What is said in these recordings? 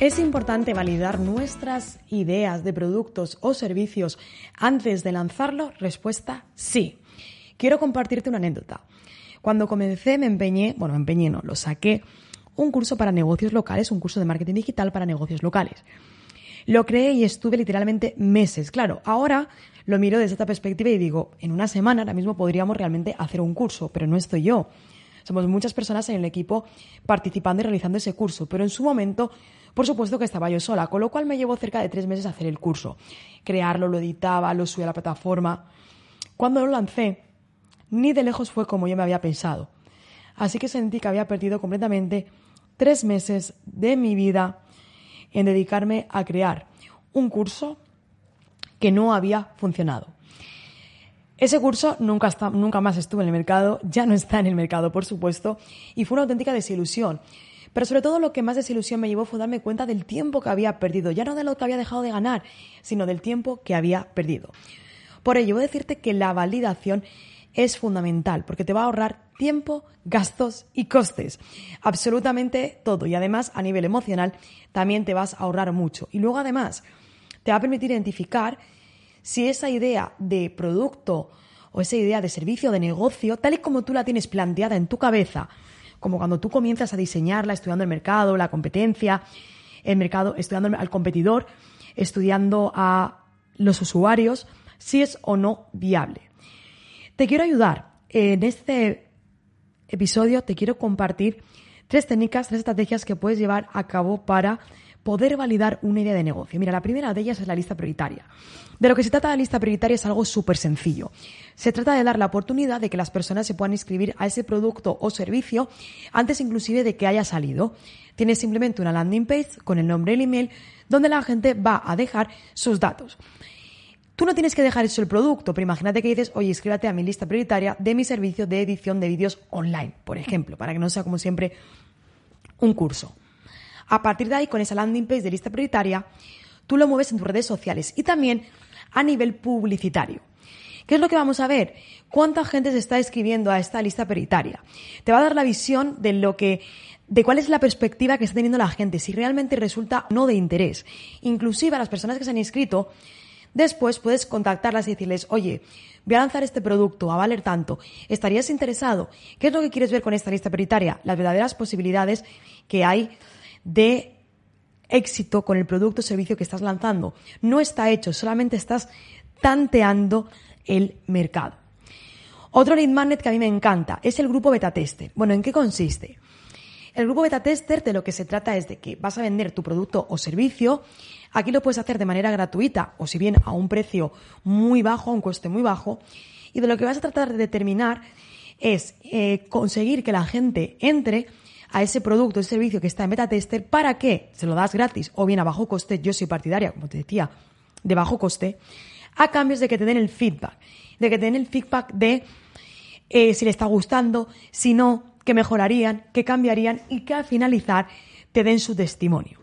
¿Es importante validar nuestras ideas de productos o servicios antes de lanzarlo? Respuesta sí. Quiero compartirte una anécdota. Cuando comencé me empeñé, bueno, me empeñé no, lo saqué, un curso para negocios locales, un curso de marketing digital para negocios locales. Lo creé y estuve literalmente meses. Claro, ahora lo miro desde esta perspectiva y digo, en una semana ahora mismo podríamos realmente hacer un curso, pero no estoy yo. Somos muchas personas en el equipo participando y realizando ese curso, pero en su momento por supuesto que estaba yo sola, con lo cual me llevó cerca de tres meses hacer el curso. Crearlo, lo editaba, lo subía a la plataforma. Cuando lo lancé, ni de lejos fue como yo me había pensado. Así que sentí que había perdido completamente tres meses de mi vida en dedicarme a crear un curso que no había funcionado. Ese curso nunca, nunca más estuvo en el mercado, ya no está en el mercado, por supuesto, y fue una auténtica desilusión. Pero sobre todo lo que más desilusión me llevó fue darme cuenta del tiempo que había perdido, ya no de lo que había dejado de ganar, sino del tiempo que había perdido. Por ello, voy a decirte que la validación es fundamental porque te va a ahorrar tiempo, gastos y costes. Absolutamente todo. Y además, a nivel emocional, también te vas a ahorrar mucho. Y luego, además, te va a permitir identificar si esa idea de producto o esa idea de servicio, de negocio, tal y como tú la tienes planteada en tu cabeza, como cuando tú comienzas a diseñarla estudiando el mercado, la competencia, el mercado, estudiando al competidor, estudiando a los usuarios, si es o no viable. Te quiero ayudar. En este episodio te quiero compartir tres técnicas, tres estrategias que puedes llevar a cabo para poder validar una idea de negocio. Mira, la primera de ellas es la lista prioritaria. De lo que se trata la lista prioritaria es algo súper sencillo. Se trata de dar la oportunidad de que las personas se puedan inscribir a ese producto o servicio antes inclusive de que haya salido. Tienes simplemente una landing page con el nombre y el email donde la gente va a dejar sus datos. Tú no tienes que dejar eso el producto, pero imagínate que dices, oye, inscríbete a mi lista prioritaria de mi servicio de edición de vídeos online, por ejemplo, para que no sea como siempre un curso. A partir de ahí, con esa landing page de lista prioritaria, tú lo mueves en tus redes sociales y también a nivel publicitario. ¿Qué es lo que vamos a ver? ¿Cuánta gente se está escribiendo a esta lista prioritaria? Te va a dar la visión de lo que de cuál es la perspectiva que está teniendo la gente, si realmente resulta no de interés. Inclusive a las personas que se han inscrito, después puedes contactarlas y decirles, oye, voy a lanzar este producto a valer tanto, ¿estarías interesado? ¿Qué es lo que quieres ver con esta lista prioritaria? Las verdaderas posibilidades que hay de éxito con el producto o servicio que estás lanzando. No está hecho, solamente estás tanteando el mercado. Otro lead magnet que a mí me encanta es el grupo beta tester. Bueno, ¿en qué consiste? El grupo beta tester de lo que se trata es de que vas a vender tu producto o servicio. Aquí lo puedes hacer de manera gratuita o si bien a un precio muy bajo, a un coste muy bajo. Y de lo que vas a tratar de determinar es eh, conseguir que la gente entre a ese producto, ese servicio que está en beta tester, ¿para qué? Se lo das gratis o bien a bajo coste, yo soy partidaria, como te decía, de bajo coste, a cambios de que te den el feedback, de que te den el feedback de eh, si le está gustando, si no, qué mejorarían, qué cambiarían y que al finalizar te den su testimonio.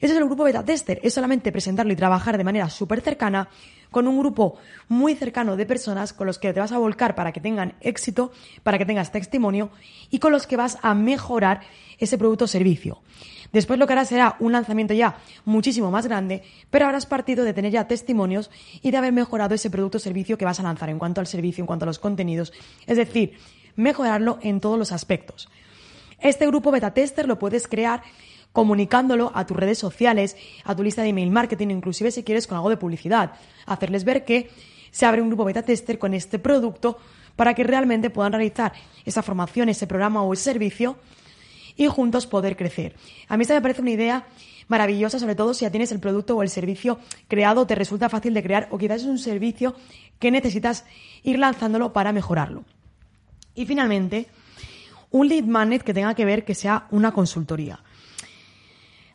Ese es el grupo beta tester, es solamente presentarlo y trabajar de manera súper cercana con un grupo muy cercano de personas con los que te vas a volcar para que tengan éxito, para que tengas testimonio y con los que vas a mejorar ese producto o servicio. Después lo que harás será un lanzamiento ya muchísimo más grande, pero habrás partido de tener ya testimonios y de haber mejorado ese producto o servicio que vas a lanzar en cuanto al servicio, en cuanto a los contenidos. Es decir, mejorarlo en todos los aspectos. Este grupo beta tester lo puedes crear comunicándolo a tus redes sociales, a tu lista de email marketing, inclusive si quieres con algo de publicidad. Hacerles ver que se abre un grupo beta tester con este producto para que realmente puedan realizar esa formación, ese programa o ese servicio y juntos poder crecer. A mí esta me parece una idea maravillosa, sobre todo si ya tienes el producto o el servicio creado, te resulta fácil de crear o quizás es un servicio que necesitas ir lanzándolo para mejorarlo. Y finalmente, un lead magnet que tenga que ver que sea una consultoría.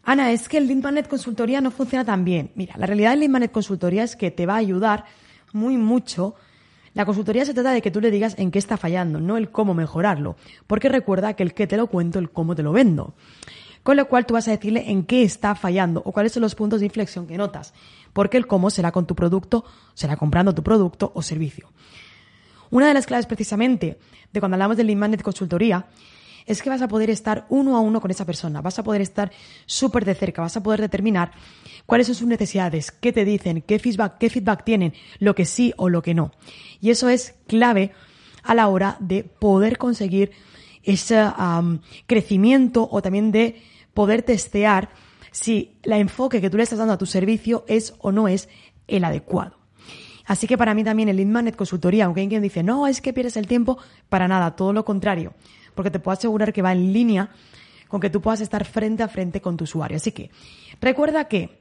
Ana, es que el Lead Consultoría no funciona tan bien. Mira, la realidad del Lead Magnet Consultoría es que te va a ayudar muy mucho. La consultoría se trata de que tú le digas en qué está fallando, no el cómo mejorarlo. Porque recuerda que el qué te lo cuento, el cómo te lo vendo. Con lo cual tú vas a decirle en qué está fallando o cuáles son los puntos de inflexión que notas. Porque el cómo será con tu producto, será comprando tu producto o servicio. Una de las claves precisamente de cuando hablamos del Lead Consultoría es que vas a poder estar uno a uno con esa persona, vas a poder estar súper de cerca, vas a poder determinar cuáles son sus necesidades, qué te dicen, qué feedback, qué feedback tienen, lo que sí o lo que no. Y eso es clave a la hora de poder conseguir ese crecimiento o también de poder testear si el enfoque que tú le estás dando a tu servicio es o no es el adecuado. Así que para mí también el Lead Magnet Consultoría, aunque hay quien dice, no, es que pierdes el tiempo, para nada, todo lo contrario porque te puedo asegurar que va en línea con que tú puedas estar frente a frente con tu usuario. Así que recuerda que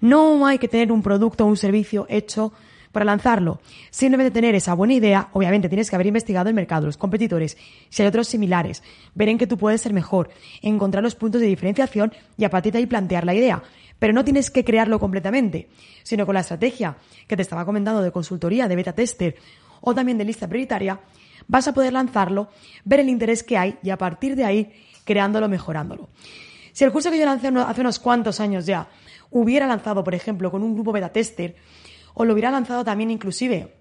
no hay que tener un producto o un servicio hecho para lanzarlo. Simplemente tener esa buena idea, obviamente tienes que haber investigado el mercado, los competidores, si hay otros similares, ver en qué tú puedes ser mejor, encontrar los puntos de diferenciación y a partir de ahí plantear la idea. Pero no tienes que crearlo completamente, sino con la estrategia que te estaba comentando de consultoría, de beta tester o también de lista prioritaria, vas a poder lanzarlo, ver el interés que hay y a partir de ahí creándolo, mejorándolo. Si el curso que yo lancé hace unos cuantos años ya hubiera lanzado, por ejemplo, con un grupo beta tester, o lo hubiera lanzado también inclusive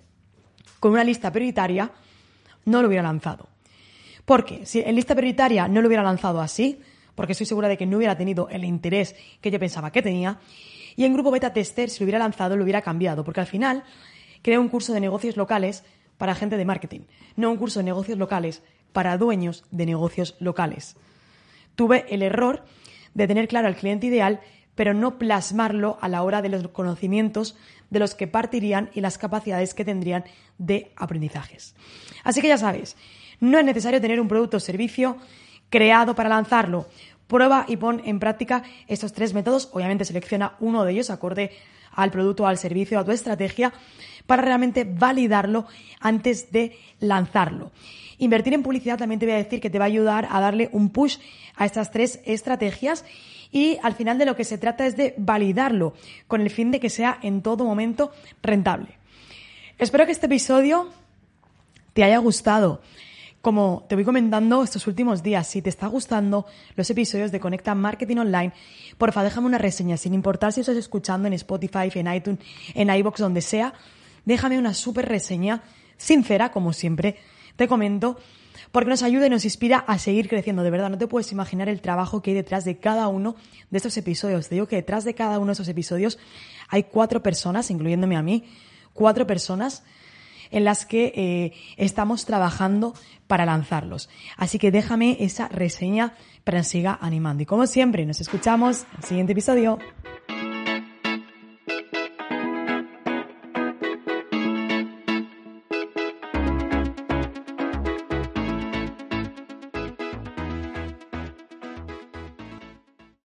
con una lista prioritaria, no lo hubiera lanzado. Porque si en lista prioritaria no lo hubiera lanzado así, porque estoy segura de que no hubiera tenido el interés que yo pensaba que tenía, y en grupo beta tester, si lo hubiera lanzado, lo hubiera cambiado, porque al final creé un curso de negocios locales para gente de marketing, no un curso de negocios locales para dueños de negocios locales. Tuve el error de tener claro al cliente ideal, pero no plasmarlo a la hora de los conocimientos de los que partirían y las capacidades que tendrían de aprendizajes. Así que ya sabes, no es necesario tener un producto o servicio creado para lanzarlo. Prueba y pon en práctica estos tres métodos. Obviamente selecciona uno de ellos acorde al producto, al servicio, a tu estrategia, para realmente validarlo antes de lanzarlo. Invertir en publicidad también te voy a decir que te va a ayudar a darle un push a estas tres estrategias y al final de lo que se trata es de validarlo con el fin de que sea en todo momento rentable. Espero que este episodio te haya gustado. Como te voy comentando estos últimos días, si te está gustando los episodios de Conecta Marketing Online, porfa, déjame una reseña, sin importar si estás escuchando en Spotify, en iTunes, en iBox, donde sea, déjame una súper reseña, sincera, como siempre, te comento, porque nos ayuda y nos inspira a seguir creciendo. De verdad, no te puedes imaginar el trabajo que hay detrás de cada uno de estos episodios. Te digo que detrás de cada uno de estos episodios hay cuatro personas, incluyéndome a mí, cuatro personas en las que eh, estamos trabajando para lanzarlos. Así que déjame esa reseña para que siga animando. Y como siempre, nos escuchamos en el siguiente episodio.